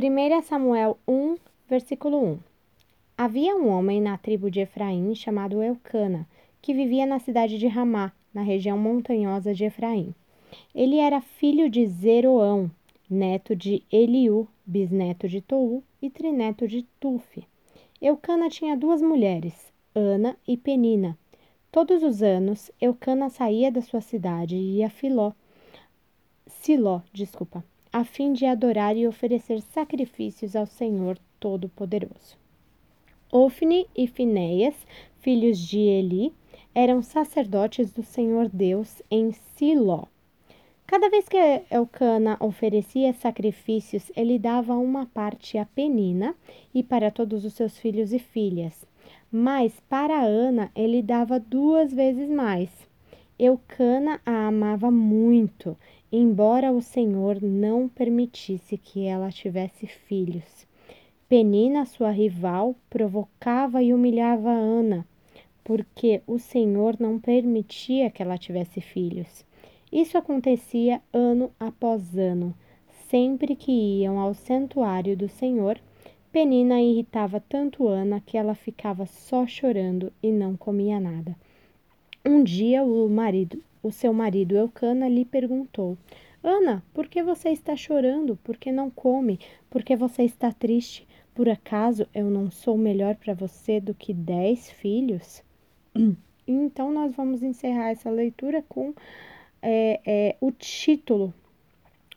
1 Samuel 1, versículo 1. Havia um homem na tribo de Efraim chamado Eucana, que vivia na cidade de Ramá, na região montanhosa de Efraim. Ele era filho de Zeroão, neto de Eliú, bisneto de Tou e trineto de Tufi. Eucana tinha duas mulheres, Ana e Penina. Todos os anos, Eucana saía da sua cidade e ia a Filó, Siló, desculpa, a fim de adorar e oferecer sacrifícios ao Senhor Todo-Poderoso. Ofne e Finéias, filhos de Eli, eram sacerdotes do Senhor Deus em Siló. Cada vez que Elcana oferecia sacrifícios, ele dava uma parte a Penina e para todos os seus filhos e filhas. Mas para Ana ele dava duas vezes mais. Eucana a amava muito, embora o Senhor não permitisse que ela tivesse filhos. Penina, sua rival, provocava e humilhava Ana, porque o Senhor não permitia que ela tivesse filhos. Isso acontecia ano após ano. Sempre que iam ao santuário do Senhor, Penina irritava tanto Ana que ela ficava só chorando e não comia nada. Um dia o marido, o seu marido Eucana lhe perguntou: Ana, por que você está chorando? Por que não come? Por que você está triste? Por acaso eu não sou melhor para você do que dez filhos? Então, nós vamos encerrar essa leitura com é, é, o título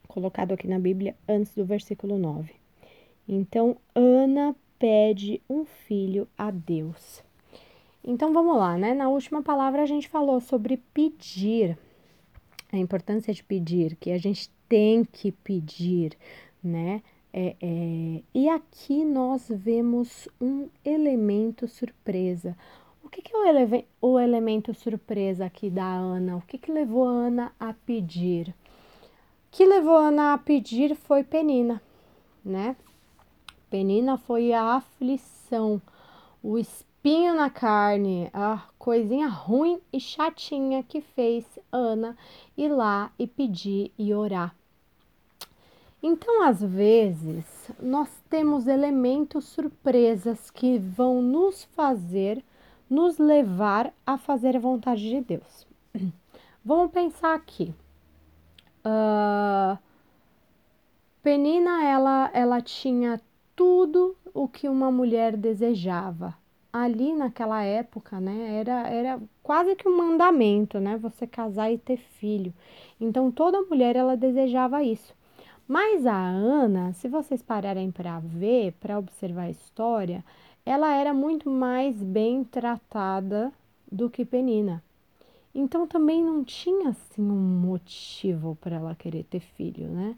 colocado aqui na Bíblia antes do versículo 9. Então, Ana pede um filho a Deus. Então, vamos lá, né? Na última palavra, a gente falou sobre pedir, a importância de pedir, que a gente tem que pedir, né? É, é, e aqui nós vemos um elemento surpresa. O que, que é o, ele o, elemento surpresa aqui da Ana? O que, que levou a Ana a pedir? O que levou a Ana a pedir foi Penina, né? Penina foi a aflição, o espinho na carne, a coisinha ruim e chatinha que fez Ana ir lá e pedir e orar então, às vezes, nós temos elementos surpresas que vão nos fazer, nos levar a fazer a vontade de Deus. Vamos pensar aqui. Uh, Penina, ela, ela tinha tudo o que uma mulher desejava. Ali naquela época, né, era, era quase que um mandamento, né, você casar e ter filho. Então toda mulher ela desejava isso. Mas a Ana, se vocês pararem para ver, para observar a história, ela era muito mais bem tratada do que Penina. Então também não tinha assim um motivo para ela querer ter filho, né?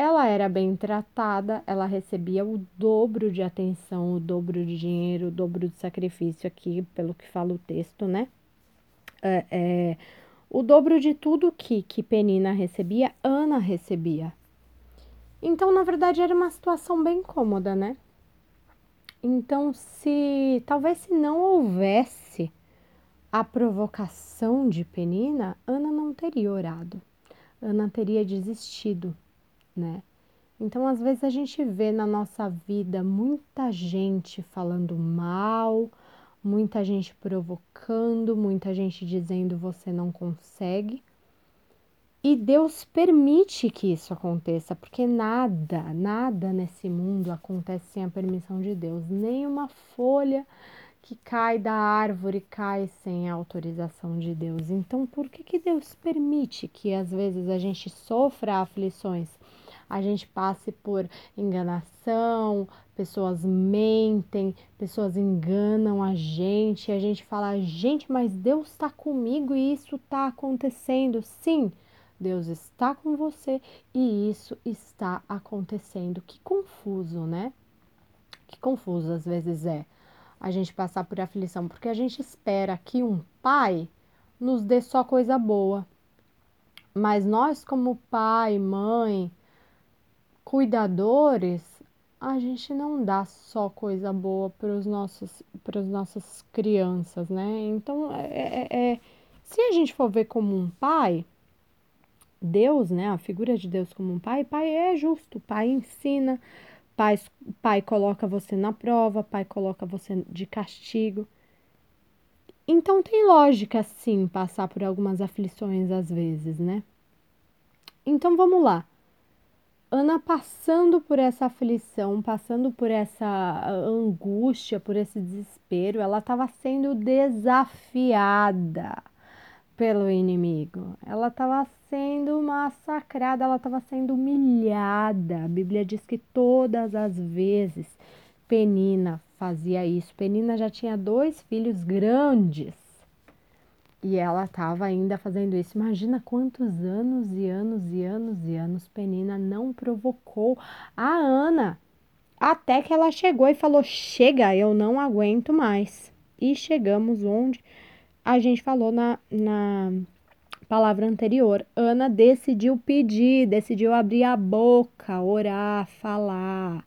Ela era bem tratada, ela recebia o dobro de atenção, o dobro de dinheiro, o dobro de sacrifício aqui, pelo que fala o texto, né? É, é, o dobro de tudo que, que Penina recebia, Ana recebia. Então, na verdade, era uma situação bem cômoda, né? Então, se talvez se não houvesse a provocação de Penina, Ana não teria orado. Ana teria desistido, né? Então, às vezes a gente vê na nossa vida muita gente falando mal, muita gente provocando, muita gente dizendo você não consegue. E Deus permite que isso aconteça, porque nada, nada nesse mundo acontece sem a permissão de Deus. Nem uma folha que cai da árvore cai sem a autorização de Deus. Então, por que, que Deus permite que às vezes a gente sofra aflições? A gente passe por enganação, pessoas mentem, pessoas enganam a gente, a gente fala, gente, mas Deus está comigo e isso está acontecendo. Sim, Deus está com você e isso está acontecendo. Que confuso, né? Que confuso às vezes é a gente passar por aflição, porque a gente espera que um pai nos dê só coisa boa. Mas nós, como pai, mãe, cuidadores, a gente não dá só coisa boa para os nossos para as nossas crianças, né? Então, é, é, é, se a gente for ver como um pai, Deus, né, a figura de Deus como um pai, pai é justo, pai ensina, pai, pai coloca você na prova, pai coloca você de castigo. Então tem lógica sim passar por algumas aflições às vezes, né? Então vamos lá. Ana passando por essa aflição, passando por essa angústia, por esse desespero, ela estava sendo desafiada pelo inimigo. Ela estava sendo massacrada, ela estava sendo humilhada. A Bíblia diz que todas as vezes Penina fazia isso. Penina já tinha dois filhos grandes e ela estava ainda fazendo isso. Imagina quantos anos e anos e anos e anos Penina não provocou a Ana. Até que ela chegou e falou: Chega, eu não aguento mais. E chegamos onde a gente falou na, na palavra anterior. Ana decidiu pedir, decidiu abrir a boca, orar, falar.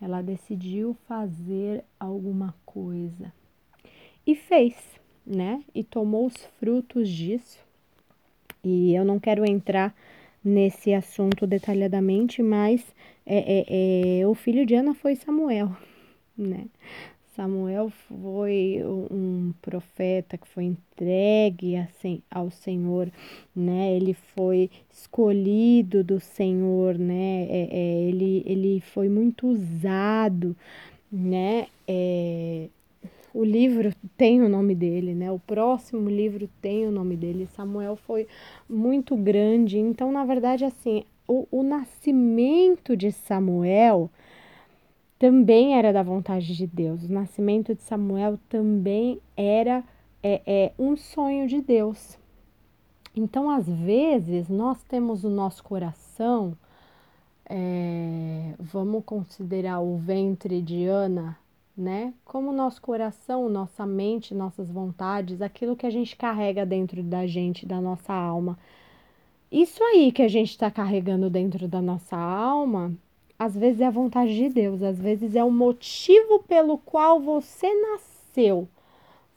Ela decidiu fazer alguma coisa. E fez né? E tomou os frutos disso. E eu não quero entrar nesse assunto detalhadamente, mas é, é, é, o filho de Ana foi Samuel, né? Samuel foi um profeta que foi entregue ao Senhor, né? Ele foi escolhido do Senhor, né? É, é, ele, ele foi muito usado, né? O livro tem o nome dele, né? O próximo livro tem o nome dele. Samuel foi muito grande. Então, na verdade, assim, o, o nascimento de Samuel também era da vontade de Deus. O nascimento de Samuel também era é, é, um sonho de Deus. Então, às vezes, nós temos o nosso coração, é, vamos considerar o ventre de Ana né? Como nosso coração, nossa mente, nossas vontades, aquilo que a gente carrega dentro da gente, da nossa alma. Isso aí que a gente está carregando dentro da nossa alma, às vezes é a vontade de Deus, às vezes é o motivo pelo qual você nasceu.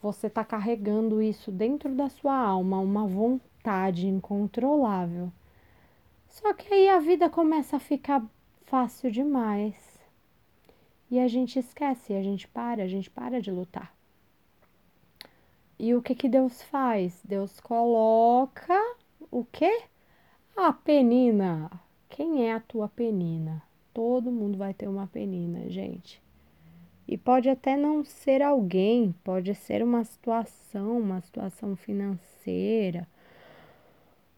Você está carregando isso dentro da sua alma, uma vontade incontrolável. Só que aí a vida começa a ficar fácil demais e a gente esquece, a gente para, a gente para de lutar. E o que que Deus faz? Deus coloca o quê? A penina. Quem é a tua penina? Todo mundo vai ter uma penina, gente. E pode até não ser alguém, pode ser uma situação, uma situação financeira,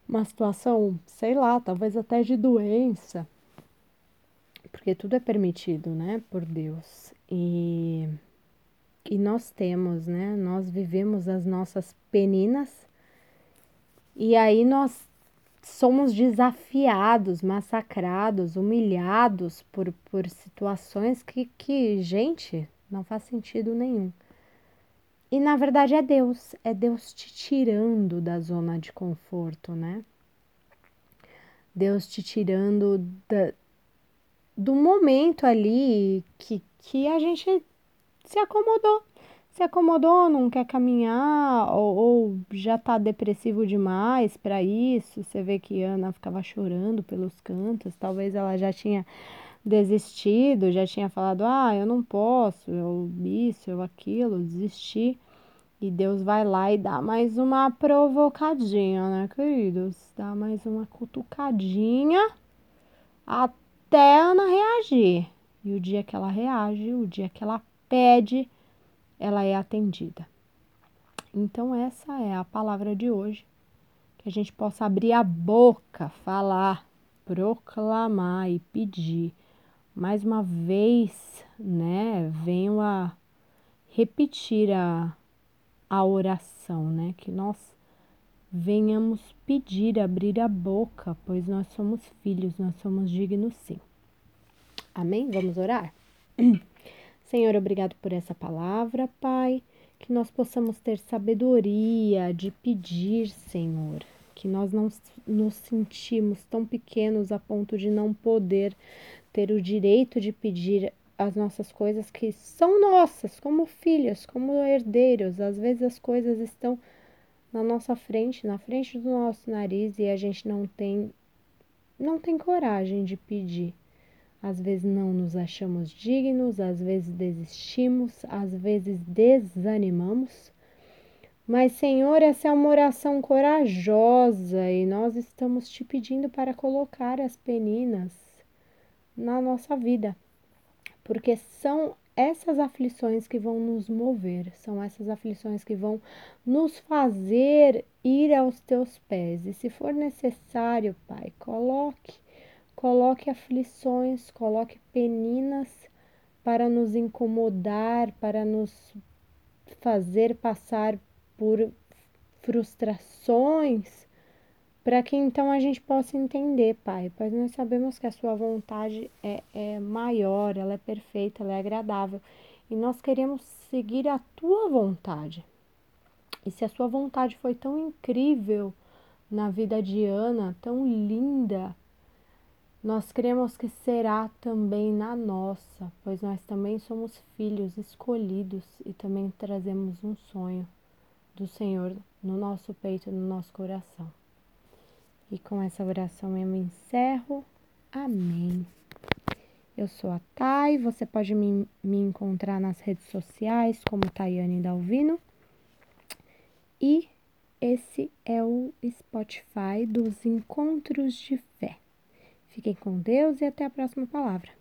uma situação, sei lá, talvez até de doença porque tudo é permitido, né, por Deus. E, e nós temos, né, nós vivemos as nossas peninas e aí nós somos desafiados, massacrados, humilhados por, por situações que, que, gente, não faz sentido nenhum. E na verdade é Deus, é Deus te tirando da zona de conforto, né? Deus te tirando da, do momento ali que, que a gente se acomodou. Se acomodou, não quer caminhar, ou, ou já tá depressivo demais para isso. Você vê que Ana ficava chorando pelos cantos, talvez ela já tinha desistido, já tinha falado: ah, eu não posso, eu isso, eu aquilo, desisti. E Deus vai lá e dá mais uma provocadinha, né, queridos? Dá mais uma cutucadinha até até Ana reagir. E o dia que ela reage, o dia que ela pede, ela é atendida. Então, essa é a palavra de hoje. Que a gente possa abrir a boca, falar, proclamar e pedir. Mais uma vez, né? Venho a repetir a, a oração, né? Que nós venhamos pedir, abrir a boca, pois nós somos filhos, nós somos dignos sim. Amém? Vamos orar? Senhor, obrigado por essa palavra, Pai. Que nós possamos ter sabedoria de pedir, Senhor. Que nós não nos sentimos tão pequenos a ponto de não poder ter o direito de pedir as nossas coisas que são nossas, como filhos, como herdeiros. Às vezes as coisas estão na nossa frente, na frente do nosso nariz e a gente não tem não tem coragem de pedir. Às vezes não nos achamos dignos, às vezes desistimos, às vezes desanimamos. Mas, Senhor, essa é uma oração corajosa e nós estamos te pedindo para colocar as peninas na nossa vida, porque são essas aflições que vão nos mover, são essas aflições que vão nos fazer ir aos teus pés. E se for necessário, Pai, coloque, coloque aflições, coloque peninas para nos incomodar, para nos fazer passar por frustrações, para que então a gente possa entender, Pai, pois nós sabemos que a Sua vontade é, é maior, ela é perfeita, ela é agradável e nós queremos seguir a Tua vontade. E se a Sua vontade foi tão incrível na vida de Ana, tão linda, nós cremos que será também na nossa, pois nós também somos filhos escolhidos e também trazemos um sonho do Senhor no nosso peito, no nosso coração. E com essa oração eu me encerro. Amém. Eu sou a Thay, você pode me, me encontrar nas redes sociais como Tayane Dalvino. E esse é o Spotify dos Encontros de Fé. Fiquem com Deus e até a próxima palavra.